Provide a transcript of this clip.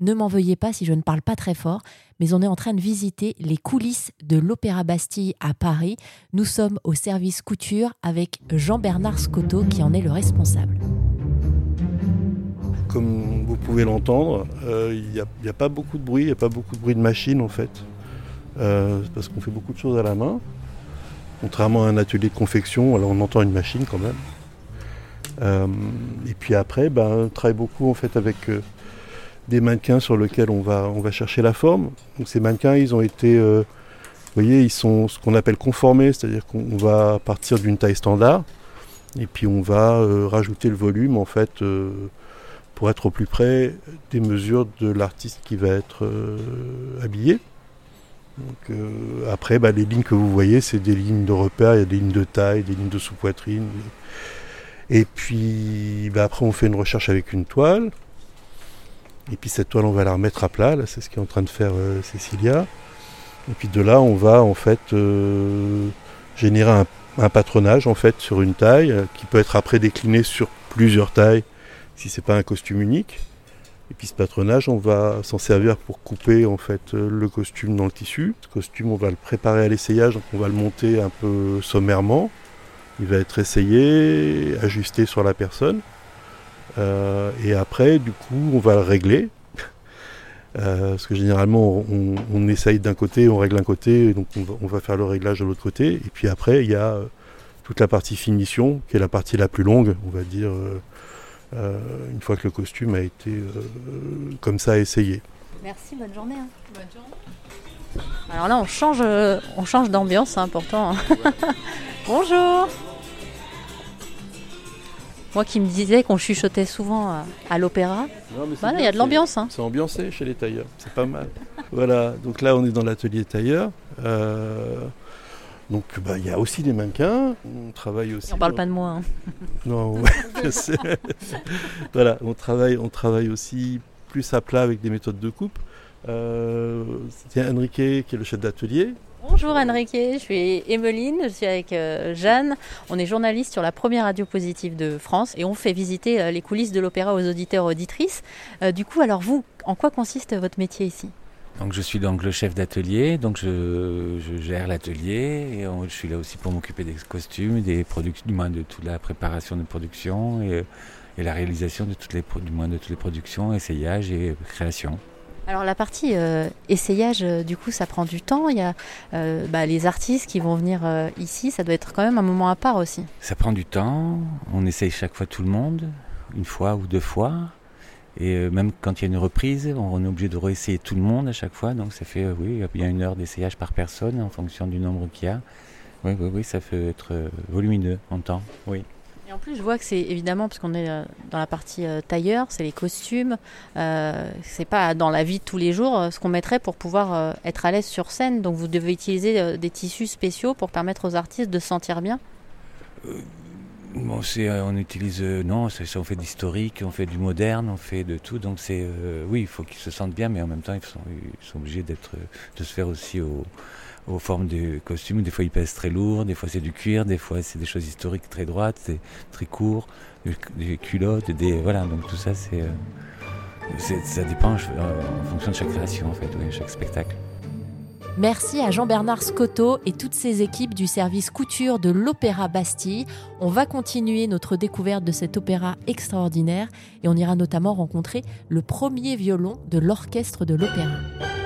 Ne m'en veuillez pas si je ne parle pas très fort, mais on est en train de visiter les coulisses de l'Opéra Bastille à Paris. Nous sommes au service couture avec Jean-Bernard Scotto qui en est le responsable. Comme vous pouvez l'entendre, euh, il n'y a, pas beaucoup de bruit, il n'y a pas beaucoup de bruit de machine en fait. Euh, parce qu'on fait beaucoup de choses à la main. Contrairement à un atelier de confection, alors on entend une machine quand même. Euh, et puis après, ben, on travaille beaucoup en fait avec des mannequins sur lesquels on va, chercher la forme. Ces mannequins, ils ont été, vous voyez, ils sont ce qu'on appelle conformés, c'est-à-dire qu'on va partir d'une taille standard et puis on va rajouter le volume en fait pour être au plus près des mesures de l'artiste qui va être euh, habillé. Euh, après, bah, les lignes que vous voyez, c'est des lignes de repère, il y a des lignes de taille, des lignes de sous-poitrine. Et puis bah, après, on fait une recherche avec une toile. Et puis cette toile, on va la remettre à plat. C'est ce qu'est en train de faire euh, Cécilia. Et puis de là, on va en fait générer un, patronage en fait sur une taille qui peut être après décliné sur plusieurs tailles si c'est pas un costume unique. Et puis ce patronage, on va s'en servir pour couper en fait le costume dans le tissu. Ce costume, on va le préparer à l'essayage, donc on va le monter un peu sommairement. Il va être essayé, ajusté sur la personne. Euh, et après, du coup, on va le régler. Euh, parce que généralement, on, essaye d'un côté, on règle un côté, donc on va, faire le réglage de l'autre côté. Et puis après, il y a toute la partie finition, qui est la partie la plus longue, on va dire euh, euh, une fois que le costume a été euh, comme ça essayé. Merci, bonne journée. Hein. Bonne journée. Alors là, on change, euh, on change d'ambiance, c'est important. Hein. Bonjour. Moi qui me disais qu'on chuchotait souvent à, l'opéra, bah il y a de l'ambiance. Hein. C'est ambiancé chez les tailleurs, c'est pas mal. voilà, donc là on est dans l'atelier tailleur. Donc bah, il y a aussi des mannequins. On travaille aussi. On parle pas de moi. Hein. Non, je sais. voilà, on travaille, on travaille aussi plus à plat avec des méthodes de coupe. Euh, c'est Enrique qui est le chef d'atelier. Bonjour Enrique, je suis Emeline, je suis avec euh, Jeanne. On est journaliste sur la première radio positive de France et on fait visiter euh, les coulisses de l'opéra aux auditeurs et auditrices. du coup, alors vous, en quoi consiste votre métier ici? Donc je suis donc le chef d'atelier, donc je, gère l'atelier et je suis là aussi pour m'occuper des costumes, des productions, du moins de toute la préparation de production et, la réalisation de toutes les, du moins de toutes les productions, essayages et création. Alors la partie euh, essayage, euh, du coup, ça prend du temps. Il y a euh, bah, les artistes qui vont venir ici, ça doit être quand même un moment à part aussi. Ça prend du temps. On essaye chaque fois tout le monde, une fois ou deux fois. Et même quand il y a une reprise, on est obligé de réessayer tout le monde à chaque fois. Donc ça fait, oui, il y a une heure d'essayage par personne en fonction du nombre qu'il y a. Oui, oui, oui, ça peut être volumineux en temps, oui. Et en plus, je vois que c'est évidemment, parce qu'on est dans la partie tailleur, c'est les costumes, euh, c'est pas dans la vie de tous les jours ce qu'on mettrait pour pouvoir être à l'aise sur scène. Donc vous devez utiliser des tissus spéciaux pour permettre aux artistes de se sentir bien Bon, euh, on utilise, euh, non, on fait d'historique, on fait du moderne, on fait de tout. Donc c'est, euh, oui, il faut qu'ils se sentent bien, mais en même temps, ils sont, obligés d'être, de se faire aussi aux formes des costumes. Des fois, ils pèsent très lourd, des fois c'est du cuir, des fois c'est des choses historiques très droites, très court, des, culottes, des, voilà. Donc tout ça, c'est, ça dépend en fonction de chaque création, en fait, oui, chaque spectacle. Merci à Jean-Bernard Scotto et toutes ses équipes du service couture de l'Opéra Bastille. On va continuer notre découverte de cet opéra extraordinaire et on ira notamment rencontrer le premier violon de l'orchestre de l'opéra.